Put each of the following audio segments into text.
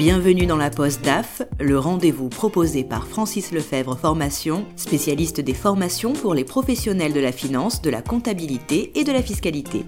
Bienvenue dans la Poste DAF, le rendez-vous proposé par Francis Lefebvre Formation, spécialiste des formations pour les professionnels de la finance, de la comptabilité et de la fiscalité.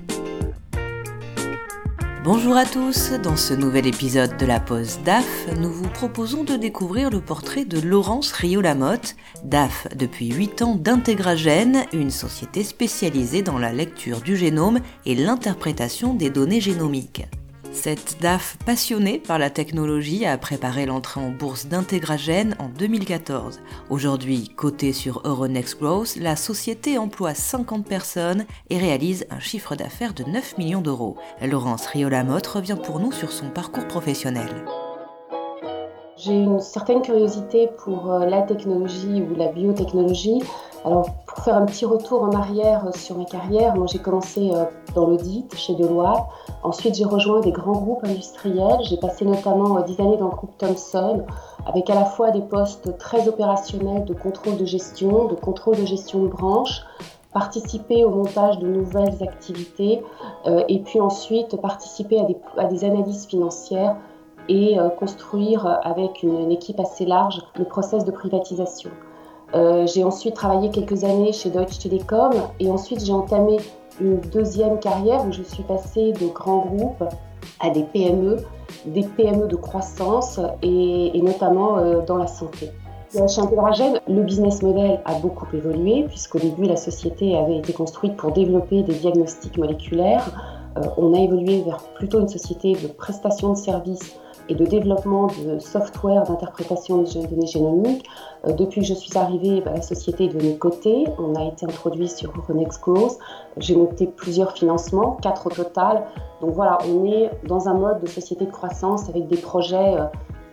Bonjour à tous, dans ce nouvel épisode de la Poste DAF, nous vous proposons de découvrir le portrait de Laurence Rio-Lamotte, DAF depuis 8 ans d'Integragène, une société spécialisée dans la lecture du génome et l'interprétation des données génomiques. Cette DAF passionnée par la technologie a préparé l'entrée en bourse d'Integragène en 2014. Aujourd'hui cotée sur Euronext Growth, la société emploie 50 personnes et réalise un chiffre d'affaires de 9 millions d'euros. Laurence Riola-Motte revient pour nous sur son parcours professionnel. J'ai une certaine curiosité pour euh, la technologie ou la biotechnologie. Alors, pour faire un petit retour en arrière sur ma carrière, moi j'ai commencé euh, dans l'audit chez Deloitte. Ensuite, j'ai rejoint des grands groupes industriels. J'ai passé notamment 10 euh, années dans le groupe Thomson, avec à la fois des postes très opérationnels de contrôle de gestion, de contrôle de gestion de branche, participer au montage de nouvelles activités et puis ensuite participer à des analyses financières et euh, construire avec une, équipe assez large le process de privatisation. Euh, j'ai ensuite travaillé quelques années chez Deutsche Telekom et ensuite j'ai entamé une deuxième carrière où je suis passée de grands groupes à des PME, des PME de croissance et, notamment euh, dans la santé. Chez Integragène, le business model a beaucoup évolué puisqu'au début la société avait été construite pour développer des diagnostics moléculaires. on a évolué vers plutôt une société de prestation de services et de développement de software d'interprétation de données génomiques. Euh, depuis que je suis arrivée, bah, la société est devenue cotée. On a été introduit sur Euronext Growth. J'ai monté plusieurs financements, quatre au total. Donc voilà, on est dans un mode de société de croissance avec des projets euh,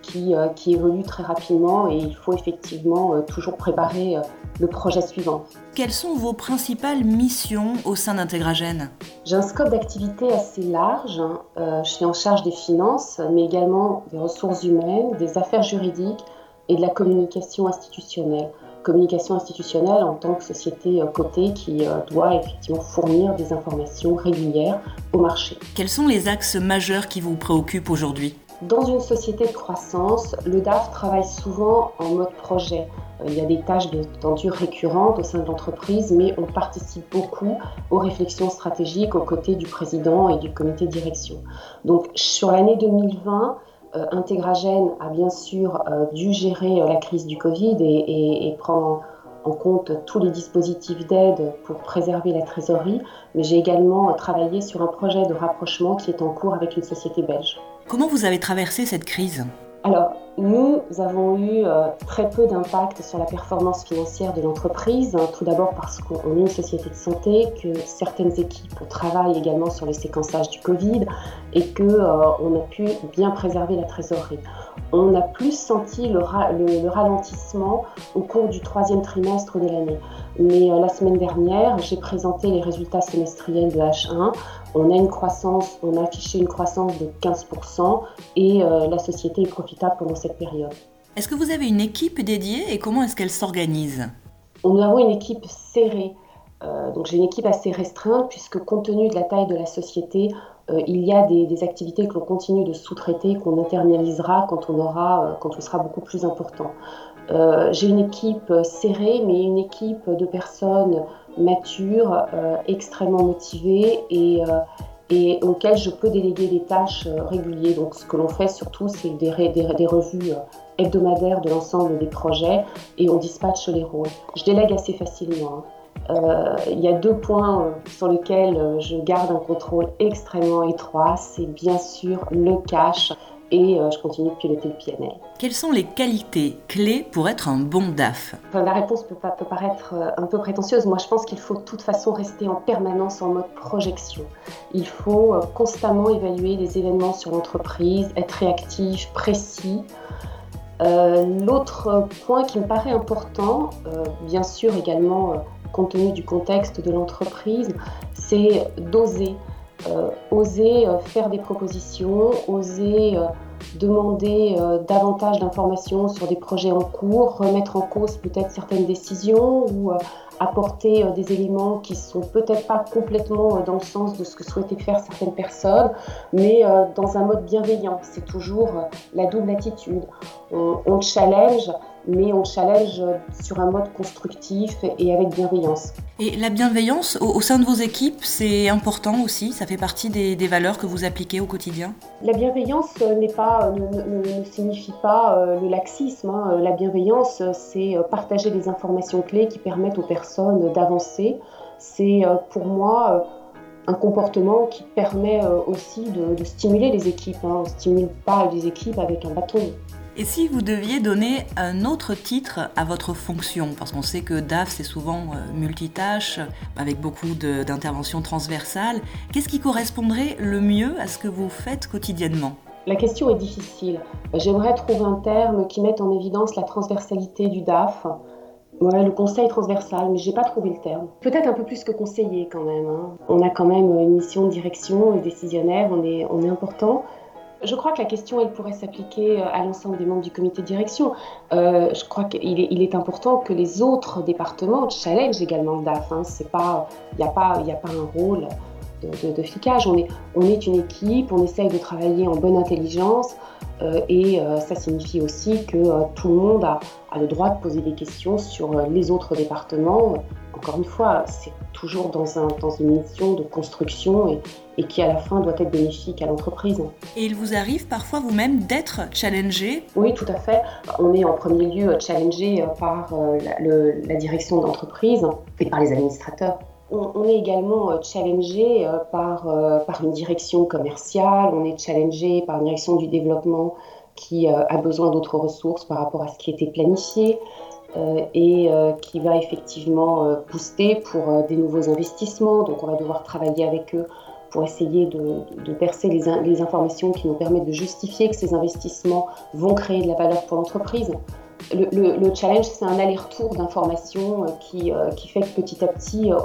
qui, euh, qui évoluent très rapidement et il faut effectivement toujours préparer le projet suivant. Quelles sont vos principales missions au sein d'Integragène J'ai un scope d'activité assez large. Euh, je suis en charge des finances, mais également des ressources humaines, des affaires juridiques et de la communication institutionnelle. Communication institutionnelle en tant que société euh, cotée qui euh, doit effectivement fournir des informations régulières au marché. Quels sont les axes majeurs qui vous préoccupent aujourd'hui? Dans une société de croissance, le DAF travaille souvent en mode projet. Euh, il y a des tâches bien entendu récurrentes au sein de l'entreprise, mais on participe beaucoup aux réflexions stratégiques aux côtés du président et du comité de direction. Donc sur l'année 2020, euh, Intégragène a bien sûr euh, dû gérer la crise du Covid et, et prendre en compte tous les dispositifs d'aide pour préserver la trésorerie, mais j'ai également travaillé sur un projet de rapprochement qui est en cours avec une société belge. Comment vous avez traversé cette crise? Alors, nous avons eu euh, très peu d'impact sur la performance financière de l'entreprise. Tout d'abord parce qu'on est une société de santé, que certaines équipes travaillent également sur le séquençage du Covid et qu'on euh, a pu bien préserver la trésorerie. On a plus senti le, ralentissement au cours du troisième trimestre de l'année. Mais euh, la semaine dernière, j'ai présenté les résultats semestriels de H1 on a une croissance, on a affiché une croissance de 15% et euh, la société est profitable pendant cette période. Est-ce que vous avez une équipe dédiée et comment est-ce qu'elle s'organise? Nous avons une équipe serrée. Euh, donc j'ai une équipe assez restreinte puisque compte tenu de la taille de la société, euh, il y a des, activités que l'on continue de sous-traiter, qu'on internalisera quand on aura, quand on sera beaucoup plus important. J'ai une équipe serrée, mais une équipe de personnes mature, euh, extrêmement motivé et, euh, et auquel je peux déléguer des tâches euh, régulières. Donc ce que l'on fait surtout, c'est des, des, revues hebdomadaires de l'ensemble des projets et on dispatche les rôles. Je délègue assez facilement. Hein. Il y a deux points sur lesquels je garde un contrôle extrêmement étroit. C'est bien sûr le cash et euh, je continue de piloter le PNL. Quelles sont les qualités clés pour être un bon DAF? La réponse peut, peut, paraître euh, un peu prétentieuse. Moi, je pense qu'il faut de toute façon rester en permanence en mode projection. Il faut euh, constamment évaluer les événements sur l'entreprise, être réactif, précis. L'autre point qui me paraît important, bien sûr également compte tenu du contexte de l'entreprise, c'est d'oser. Euh, oser euh, faire des propositions, oser euh, demander davantage d'informations sur des projets en cours, remettre en cause peut-être certaines décisions ou apporter des éléments qui sont peut-être pas complètement dans le sens de ce que souhaitaient faire certaines personnes, mais dans un mode bienveillant. C'est toujours la double attitude. On, on challenge, mais on challenge sur un mode constructif et avec bienveillance. Et la bienveillance au, sein de vos équipes, c'est important aussi? Ça fait partie des, valeurs que vous appliquez au quotidien? La bienveillance n'est pas, ne, signifie pas euh, le laxisme. Hein. La bienveillance, c'est partager des informations clés qui permettent aux personnes d'avancer. C'est euh, pour moi euh, un comportement qui permet aussi de, stimuler les équipes. Hein. On ne stimule pas les équipes avec un bâton. Et si vous deviez donner un autre titre à votre fonction, parce qu'on sait que DAF c'est souvent euh, multitâche, avec beaucoup d'interventions transversales, qu'est-ce qui correspondrait le mieux à ce que vous faites quotidiennement? La question est difficile. J'aimerais trouver un terme qui mette en évidence la transversalité du DAF. Ouais, le conseil transversal, mais j'ai pas trouvé le terme. Peut-être un peu plus que conseiller quand même. Hein. On a quand même une mission de direction et décisionnaire, on est important. Je crois que la question, elle pourrait s'appliquer euh, à l'ensemble des membres du comité de direction. Euh, je crois qu'il est, important que les autres départements challengent également le DAF. Hein. Il n'y a, pas, a pas un rôle de, de. On est, on est une équipe, on essaye de travailler en bonne intelligence. Euh, et ça signifie aussi que tout le monde a, le droit de poser des questions sur les autres départements. Encore une fois, c'est toujours dans, un, dans, une mission de construction et, et, qui à la fin doit être bénéfique à l'entreprise. Et il vous arrive parfois vous-même d'être challengé? Oui, tout à fait. On est en premier lieu challengé par la, le, la direction d'entreprise et par les administrateurs on, est également euh, challengé euh, par, euh, par une direction commerciale, on est challengé par une direction du développement qui a besoin d'autres ressources par rapport à ce qui était planifié et qui va effectivement booster pour des nouveaux investissements. Donc on va devoir travailler avec eux pour essayer de, percer les, informations qui nous permettent de justifier que ces investissements vont créer de la valeur pour l'entreprise le, challenge, c'est un aller-retour d'informations euh, qui, euh, fait que petit à petit, euh,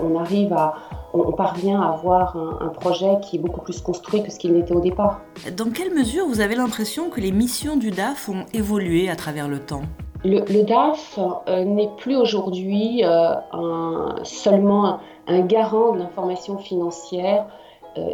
on parvient à avoir un, projet qui est beaucoup plus construit que ce qu'il n'était au départ. Dans quelle mesure vous avez l'impression que les missions du DAF ont évolué à travers le temps? Le, DAF n'est plus aujourd'hui seulement un garant de l'information financière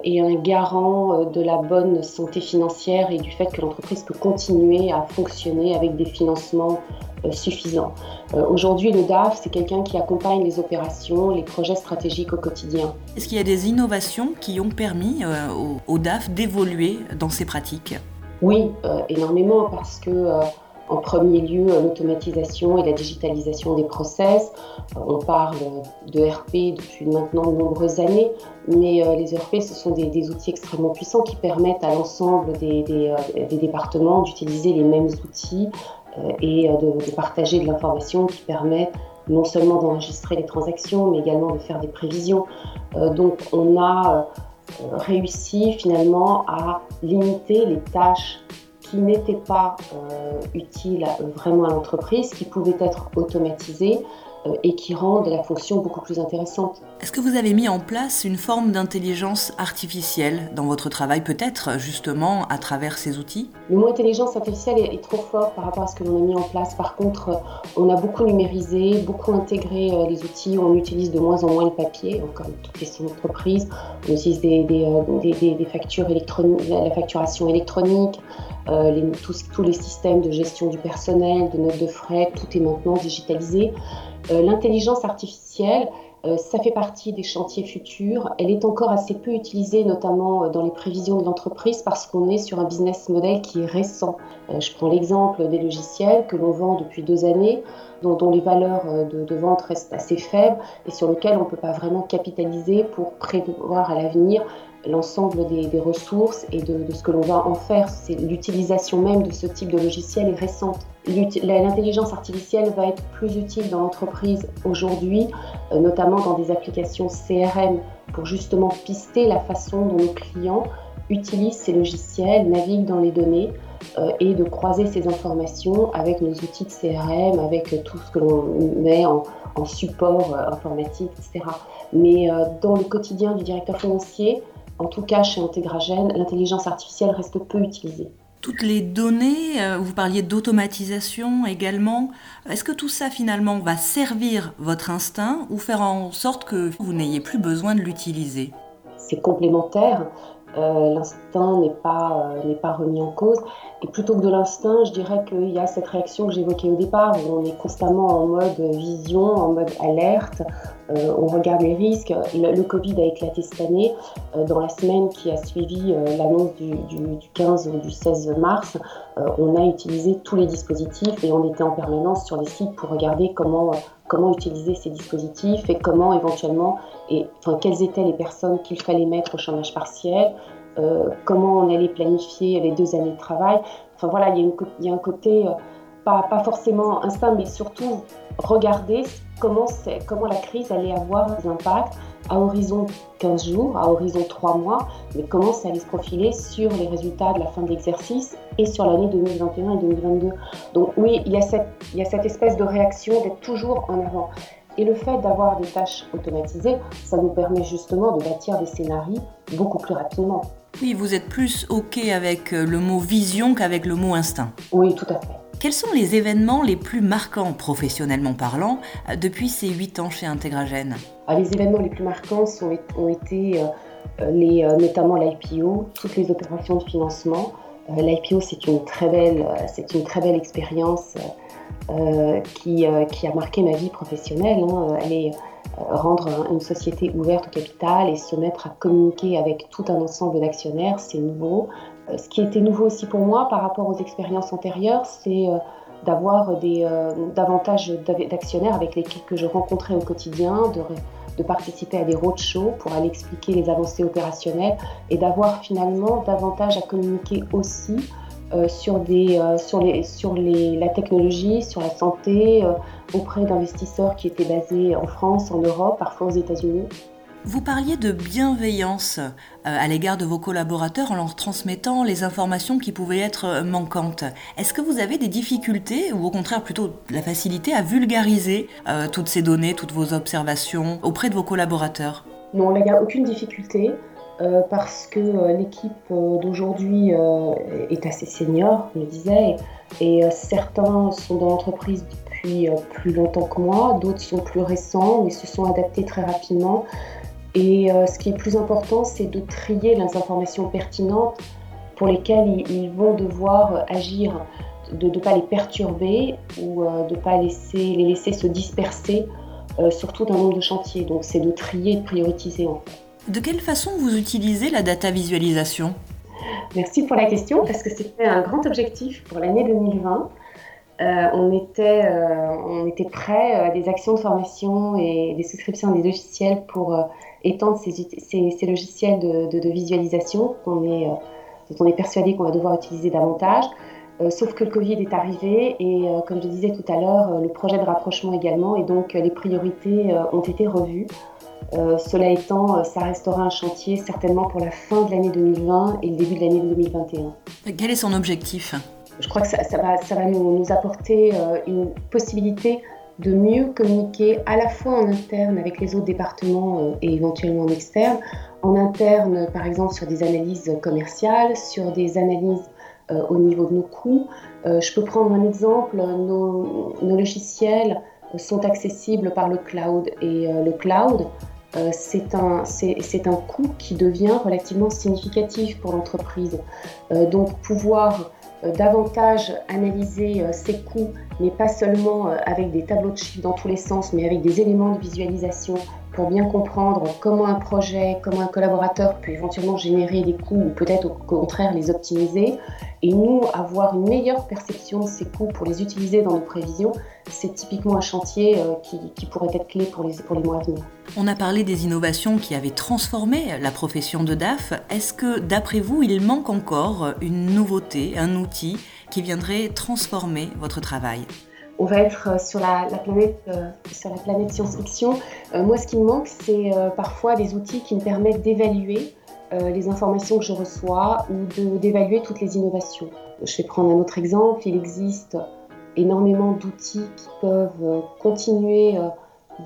et un garant de la bonne santé financière et du fait que l'entreprise peut continuer à fonctionner avec des financements euh, suffisants. Euh, aujourd'hui, le DAF, c'est quelqu'un qui accompagne les opérations, les projets stratégiques au quotidien. Est-ce qu'il y a des innovations qui ont permis euh, au, DAF d'évoluer dans ses pratiques? Oui, énormément, parce que en premier lieu l'automatisation et la digitalisation des process. On parle de RP depuis maintenant de nombreuses années, mais euh, les RP, ce sont des, outils extrêmement puissants qui permettent à l'ensemble des, euh, départements d'utiliser les mêmes outils euh, et de, partager de l'information qui permet non seulement d'enregistrer les transactions, mais également de faire des prévisions. donc on a réussi finalement à limiter les tâches qui n'étaient pas euh, utiles vraiment à l'entreprise, qui pouvaient être automatisées et qui rendent la fonction beaucoup plus intéressante. Est-ce que vous avez mis en place une forme d'intelligence artificielle dans votre travail, peut-être justement à travers ces outils? Le mot intelligence artificielle est, trop fort par rapport à ce que l'on a mis en place. Par contre, on a beaucoup numérisé, beaucoup intégré euh, les outils, on utilise de moins en moins le papier, comme toutes les entreprises. On utilise des, des, des, factures électroniques, la facturation électronique, les, tous, tous les systèmes de gestion du personnel, de notes de frais, tout est maintenant digitalisé. Euh, l'intelligence artificielle, euh, ça fait partie des chantiers futurs. Elle est encore assez peu utilisée, notamment euh, dans les prévisions de l'entreprise, parce qu'on est sur un business model qui est récent. Je prends l'exemple des logiciels que l'on vend depuis deux années, dont, les valeurs de, vente restent assez faibles et sur lesquels on ne peut pas vraiment capitaliser pour prévoir à l'avenir l'ensemble des, ressources et de, ce que l'on va en faire. L'utilisation même de ce type de logiciel est récente. L'intelligence artificielle va être plus utile dans l'entreprise aujourd'hui, euh, notamment dans des applications CRM, pour justement pister la façon dont nos clients utilisent ces logiciels, naviguent dans les données euh, et de croiser ces informations avec nos outils de CRM, avec tout ce que l'on met en, support euh, informatique, etc. Mais dans le quotidien du directeur financier, en tout cas chez Integragen, l'intelligence artificielle reste peu utilisée. Toutes les données, vous parliez d'automatisation également, est-ce que tout ça finalement va servir votre instinct ou faire en sorte que vous n'ayez plus besoin de l'utiliser? C'est complémentaire. Euh, l'instinct n'est pas, euh, n'est pas remis en cause. Et plutôt que de l'instinct, je dirais qu'il y a cette réaction que j'évoquais au départ, où on est constamment en mode vision, en mode alerte, euh, on regarde les risques. Le, Covid a éclaté cette année. dans la semaine qui a suivi l'annonce du, du, du, 15 ou du 16 mars, on a utilisé tous les dispositifs et on était en permanence sur les sites pour regarder comment comment utiliser ces dispositifs et comment éventuellement, et enfin, quelles étaient les personnes qu'il fallait mettre au chômage partiel, euh, comment on allait planifier les deux années de travail. Enfin voilà, il y a, un côté, euh, pas, pas, forcément instinct, mais surtout regarder comment, comment la crise allait avoir des impacts à horizon 15 jours, à horizon 3 mois, mais comment ça allait se profiler sur les résultats de la fin de l'exercice et sur l'année 2021 et 2022. Donc oui, il y a cette, il y a cette espèce de réaction d'être toujours en avant. Et le fait d'avoir des tâches automatisées, ça nous permet justement de bâtir des scénarios beaucoup plus rapidement. Oui, vous êtes plus OK avec le mot vision qu'avec le mot instinct. Oui, tout à fait. Quels sont les événements les plus marquants, professionnellement parlant, depuis ces huit ans chez Integragène ah, Les événements les plus marquants ont été euh, les, euh, notamment l'IPO, toutes les opérations de financement. Euh, L'IPO, c'est une très belle, c'est une très belle expérience qui, qui, a marqué ma vie professionnelle. Hein. Est rendre une société ouverte au capital et se mettre à communiquer avec tout un ensemble d'actionnaires, c'est nouveau. Euh, ce qui était nouveau aussi pour moi par rapport aux expériences antérieures, c'est euh, d'avoir euh, davantage d'actionnaires avec lesquels que je rencontrais au quotidien, de, participer à des roadshows pour aller expliquer les avancées opérationnelles et d'avoir finalement davantage à communiquer aussi sur, la technologie, sur la santé, auprès d'investisseurs qui étaient basés en France, en Europe, parfois aux États-Unis. Vous parliez de bienveillance euh, à l'égard de vos collaborateurs en leur transmettant les informations qui pouvaient être euh, manquantes. Est-ce que vous avez des difficultés ou au contraire plutôt la facilité à vulgariser euh, toutes ces données, toutes vos observations auprès de vos collaborateurs? Non, il n'y a aucune difficulté. parce que l'équipe d'aujourd'hui est assez senior, je le disais, et certains sont dans l'entreprise depuis plus longtemps que moi, d'autres sont plus récents, mais se sont adaptés très rapidement. Et euh, ce qui est plus important, c'est de trier les informations pertinentes pour lesquelles ils, vont devoir agir, de ne pas les perturber ou euh, de ne pas laisser, les laisser se disperser euh, sur tout un nombre de chantiers. Donc c'est de trier et de prioriser en fait. De quelle façon vous utilisez la data visualisation? Merci pour la question parce que c'était un grand objectif pour l'année 2020. on, était, on était prêt à des actions de formation et des souscriptions à des logiciels pour étendre ces, logiciels de, visualisation qu'on est, euh, dont on est persuadé qu'on va devoir utiliser davantage. Euh, sauf que le Covid est arrivé et, euh, comme je disais tout à l'heure, le projet de rapprochement également, et donc les priorités ont été revues. cela étant, ça restera un chantier certainement pour la fin de l'année 2020 et le début de l'année 2021. Quel est son objectif? Je crois que ça, va, ça va nous, nous apporter une possibilité de mieux communiquer à la fois en interne avec les autres départements euh, et éventuellement en externe. En interne, par exemple, sur des analyses commerciales, sur des analyses euh, au niveau de nos coûts. Euh, je peux prendre un exemple, nos, logiciels sont accessibles par le cloud et le cloud, c'est un, un coût qui devient relativement significatif pour l'entreprise. donc pouvoir davantage analyser euh, ces coûts, mais pas seulement euh, avec des tableaux de chiffres dans tous les sens, mais avec des éléments de visualisation pour bien comprendre comment un projet, comment un collaborateur peut éventuellement générer des coûts ou peut-être au contraire les optimiser. Et nous, avoir une meilleure perception de ces coûts pour les utiliser dans nos prévisions, c'est typiquement un chantier euh, qui, pourrait être clé pour les, pour les mois à venir. On a parlé des innovations qui avaient transformé la profession de DAF. Est-ce que, d'après vous, il manque encore une nouveauté, un outil qui viendrait transformer votre travail? On va être euh, sur la, planète, euh, sur la planète science-fiction. Euh, moi, ce qui me manque, c'est parfois des outils qui me permettent d'évaluer les informations que je reçois ou d'évaluer toutes les innovations. Je vais prendre un autre exemple. Il existe énormément d'outils qui peuvent continuer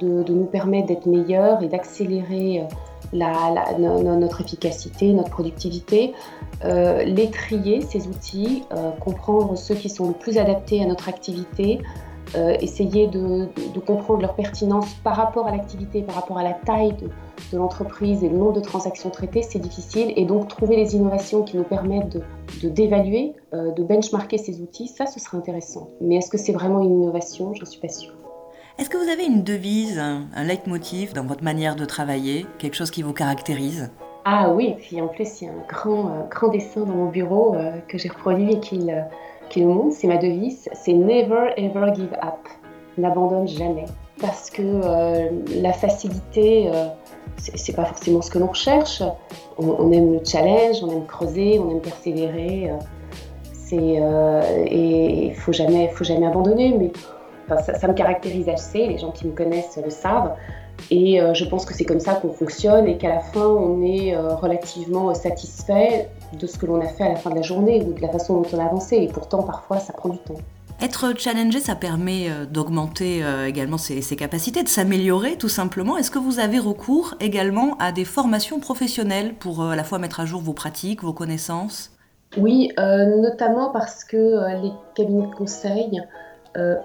de, nous permettre d'être meilleurs et d'accélérer notre efficacité, notre productivité. les trier, ces outils, comprendre ceux qui sont le plus adaptés à notre activité, euh, essayer de, comprendre leur pertinence par rapport à l'activité, par rapport à la taille de, l'entreprise et le nombre de transactions traitées, c'est difficile. Et donc trouver des innovations qui nous permettent de d'évaluer, euh, de, benchmarker ces outils, ça ce serait intéressant. Mais est-ce que c'est vraiment une innovation? Je ne suis pas sûre. Est-ce que vous avez une devise, un, leitmotiv dans votre manière de travailler, quelque chose qui vous caractérise? Ah oui, en plus il y a un grand, euh, grand dessin dans mon bureau que j'ai reproduit et qu'il qui le monde, c'est ma devise, c'est Never Ever Give Up. N'abandonne jamais. Parce que euh, la facilité, euh, c'est pas forcément ce que l'on recherche. On, aime le challenge, on aime creuser, on aime persévérer. Euh, et il faut faut jamais abandonner. Ça, ça, me caractérise assez. Les gens qui me connaissent le savent. Et je pense que c'est comme ça qu'on fonctionne et qu'à la fin, on est relativement satisfait de ce que l'on a fait à la fin de la journée ou de la façon dont on a avancé. Et pourtant, parfois, ça prend du temps. Être challengé, ça permet euh, d'augmenter euh, également ses, capacités, de s'améliorer tout simplement. Est-ce que vous avez recours également à des formations professionnelles pour euh, à la fois mettre à jour vos pratiques, vos connaissances? Oui, notamment parce que les cabinets de conseil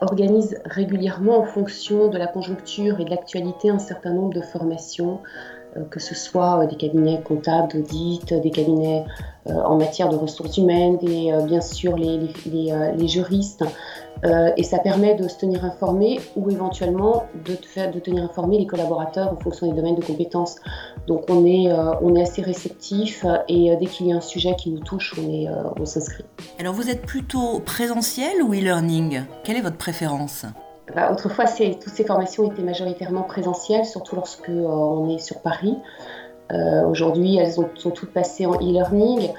organisent régulièrement en fonction de la conjoncture et de l'actualité un certain nombre de formations euh, que ce soit euh, des cabinets comptables, d'audit, des cabinets euh, en matière de ressources humaines, bien sûr les, juristes. et ça permet de se tenir informé ou éventuellement de, tenir informé les collaborateurs en fonction des domaines de compétences. Donc on est, on est assez réceptif et dès qu'il y a un sujet qui nous touche, on s'inscrit. Alors vous êtes plutôt présentiel ou e-learning? Quelle est votre préférence? Bah, autrefois, toutes ces formations étaient majoritairement présentielles, surtout lorsque euh, on est sur Paris. Euh, aujourd'hui, elles sont toutes passées en e-learning.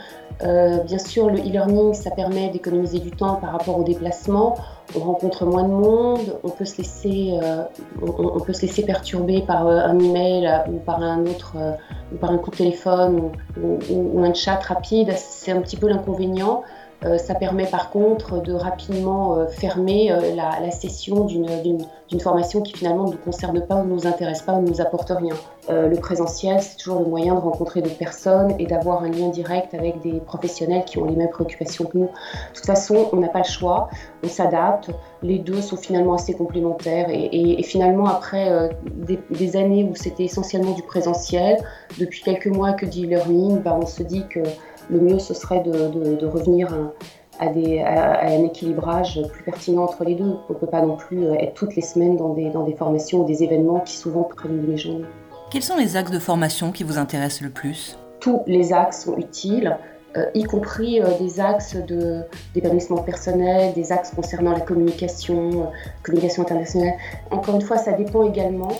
Euh, bien sûr, le e-learning, ça permet d'économiser du temps par rapport au déplacement. On rencontre moins de monde, on peut se laisser, on, peut se laisser perturber par un email ou par un autre, ou par un coup de téléphone ou un chat rapide. C'est un petit peu l'inconvénient. Euh, ça permet par contre de rapidement euh, fermer euh, la, session d'une formation qui finalement ne nous concerne pas ou ne nous intéresse pas ou ne nous apporte rien. le présentiel, c'est toujours le moyen de rencontrer d'autres personnes et d'avoir un lien direct avec des professionnels qui ont les mêmes préoccupations que nous. De toute façon, on n'a pas le choix, on s'adapte, les deux sont finalement assez complémentaires et, finalement après des, années où c'était essentiellement du présentiel, depuis quelques mois que dit learning, bah, on se dit que le mieux ce serait de, revenir à, un équilibrage plus pertinent entre les deux. On ne peut pas non plus euh, être toutes les semaines dans des, formations ou des événements qui souvent prennent mes journées. Quels sont les axes de formation qui vous intéressent le plus? Tous les axes sont utiles. Euh, y compris euh, des axes d'épanouissement personnel, des axes concernant la communication, communication internationale. Encore une fois, ça dépend également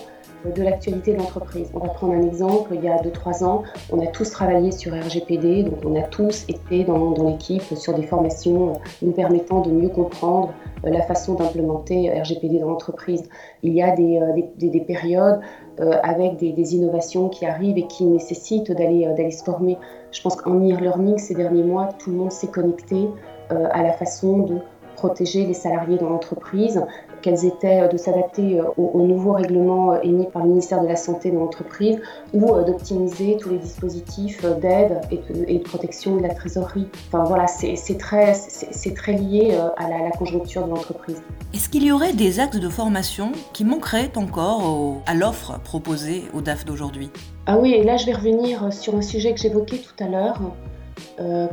de l'actualité de l'entreprise. On va prendre un exemple, il y a 2-3 ans, on a tous travaillé sur RGPD, donc on a tous été dans, l'équipe sur des formations nous permettant de mieux comprendre euh, la façon d'implémenter RGPD dans l'entreprise. Il y a des, euh, périodes euh, avec des, innovations qui arrivent et qui nécessitent d'aller se former. Je pense qu'en e-learning, ces derniers mois, tout le monde s'est connecté à la façon de protéger les salariés dans l'entreprise, qu'elles étaient euh, de s'adapter euh, aux, nouveaux règlements euh, émis par le ministère de la Santé dans l'entreprise ou d'optimiser tous les dispositifs d'aide et, de protection de la trésorerie. Enfin voilà, c'est très, très lié à la, conjoncture de l'entreprise. Est-ce qu'il y aurait des axes de formation qui manqueraient encore à l'offre proposée au DAF d'aujourd'hui? Ah oui, et là je vais revenir sur un sujet que j'évoquais tout à l'heure.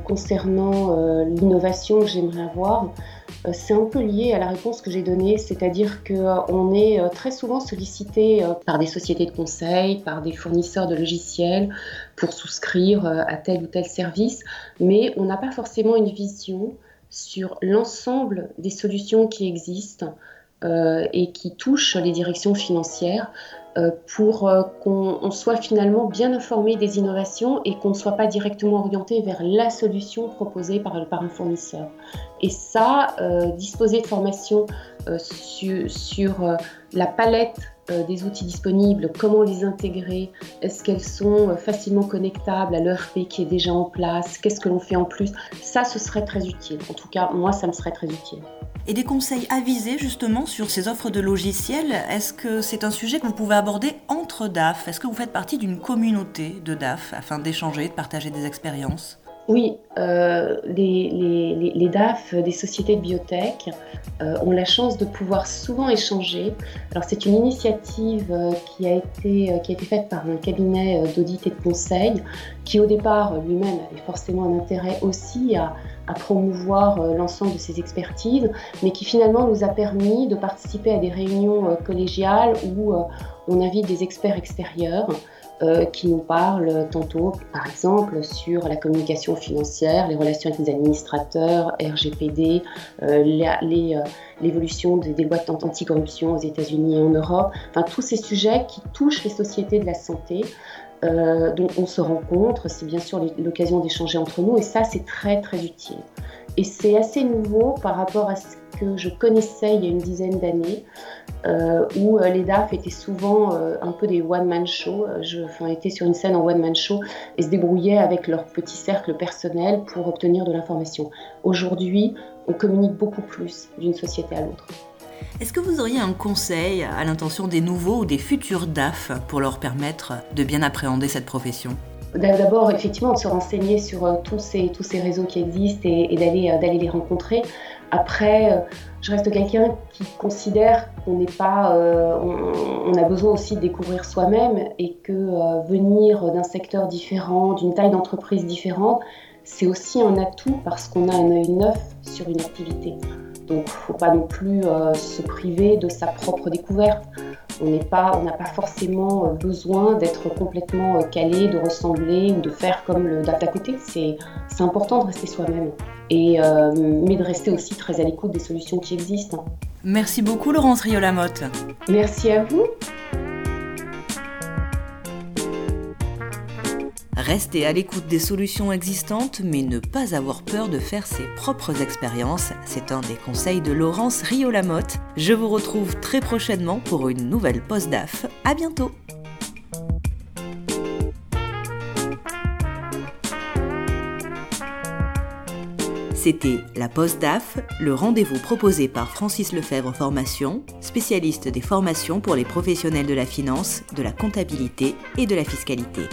concernant l'innovation que j'aimerais avoir. Euh, c'est un peu lié à la réponse que j'ai donnée, c'est-à-dire qu'on est euh, très souvent sollicité euh, par des sociétés de conseil, par des fournisseurs de logiciels pour souscrire à tel ou tel service, mais on n'a pas forcément une vision sur l'ensemble des solutions qui existent et qui touchent les directions financières. euh, pour euh, qu'on soit finalement bien informé des innovations et qu'on ne soit pas directement orienté vers la solution proposée par, un fournisseur. Et ça, euh, disposer de formations sur, la palette euh, des outils disponibles, comment les intégrer, est-ce qu'elles sont euh, facilement connectables à l'ERP qui est déjà en place, qu'est-ce que l'on fait en plus, ça ce serait très utile. En tout cas, moi ça me serait très utile. Et des conseils avisés justement sur ces offres de logiciels, est-ce que c'est un sujet que vous pouvez aborder entre DAF? Est-ce que vous faites partie d'une communauté de DAF afin d'échanger, de partager des expériences? Oui, euh, les, DAF des sociétés de biotech euh, ont la chance de pouvoir souvent échanger. C'est une initiative euh, qui, a été, faite par un cabinet d'audit et de conseil qui au départ lui-même avait forcément un intérêt aussi à promouvoir l'ensemble de ses expertises, mais qui finalement nous a permis de participer à des réunions collégiales où on invite des experts extérieurs. Euh, qui nous parlent tantôt, par exemple, sur la communication financière, les relations avec les administrateurs, RGPD, euh, euh, l'évolution des, des, lois anticorruption aux États-Unis et en Europe, enfin tous ces sujets qui touchent les sociétés de la santé. dont on se rencontre, c'est bien sûr l'occasion d'échanger entre nous et ça c'est très très utile. Et c'est assez nouveau par rapport à ce que je connaissais il y a une dizaine d'années, euh, où euh, les DAF étaient souvent euh, un peu des one-man show. Je enfin, étais sur une scène en one-man show et se débrouillaient avec leur petit cercle personnel pour obtenir de l'information. Aujourd'hui, on communique beaucoup plus d'une société à l'autre. Est-ce que vous auriez un conseil à l'intention des nouveaux ou des futurs DAF pour leur permettre de bien appréhender cette profession? D'abord, effectivement, de se renseigner sur tous ces, tous ces réseaux qui existent et, et d'aller les rencontrer. Après, euh, je reste quelqu'un qui considère qu'on n'est pas, euh, on, a besoin aussi de découvrir soi-même et que euh, venir d'un secteur différent, d'une taille d'entreprise différente, c'est aussi un atout parce qu'on a un œil neuf sur une activité. Donc, il ne faut pas non plus se priver de sa propre découverte. On n'a pas, pas forcément besoin d'être complètement calé, de ressembler ou de faire comme le d'à côté. C'est important de rester soi-même et, euh, mais de rester aussi très à l'écoute des solutions qui existent. Merci beaucoup Laurence Riolamotte. Merci à vous. Rester à l'écoute des solutions existantes, mais ne pas avoir peur de faire ses propres expériences, c'est un des conseils de Laurence Riolamotte. Je vous retrouve très prochainement pour une nouvelle post DAF. À bientôt! C'était la Poste DAF, le rendez-vous proposé par Francis Lefebvre Formation, spécialiste des formations pour les professionnels de la finance, de la comptabilité et de la fiscalité.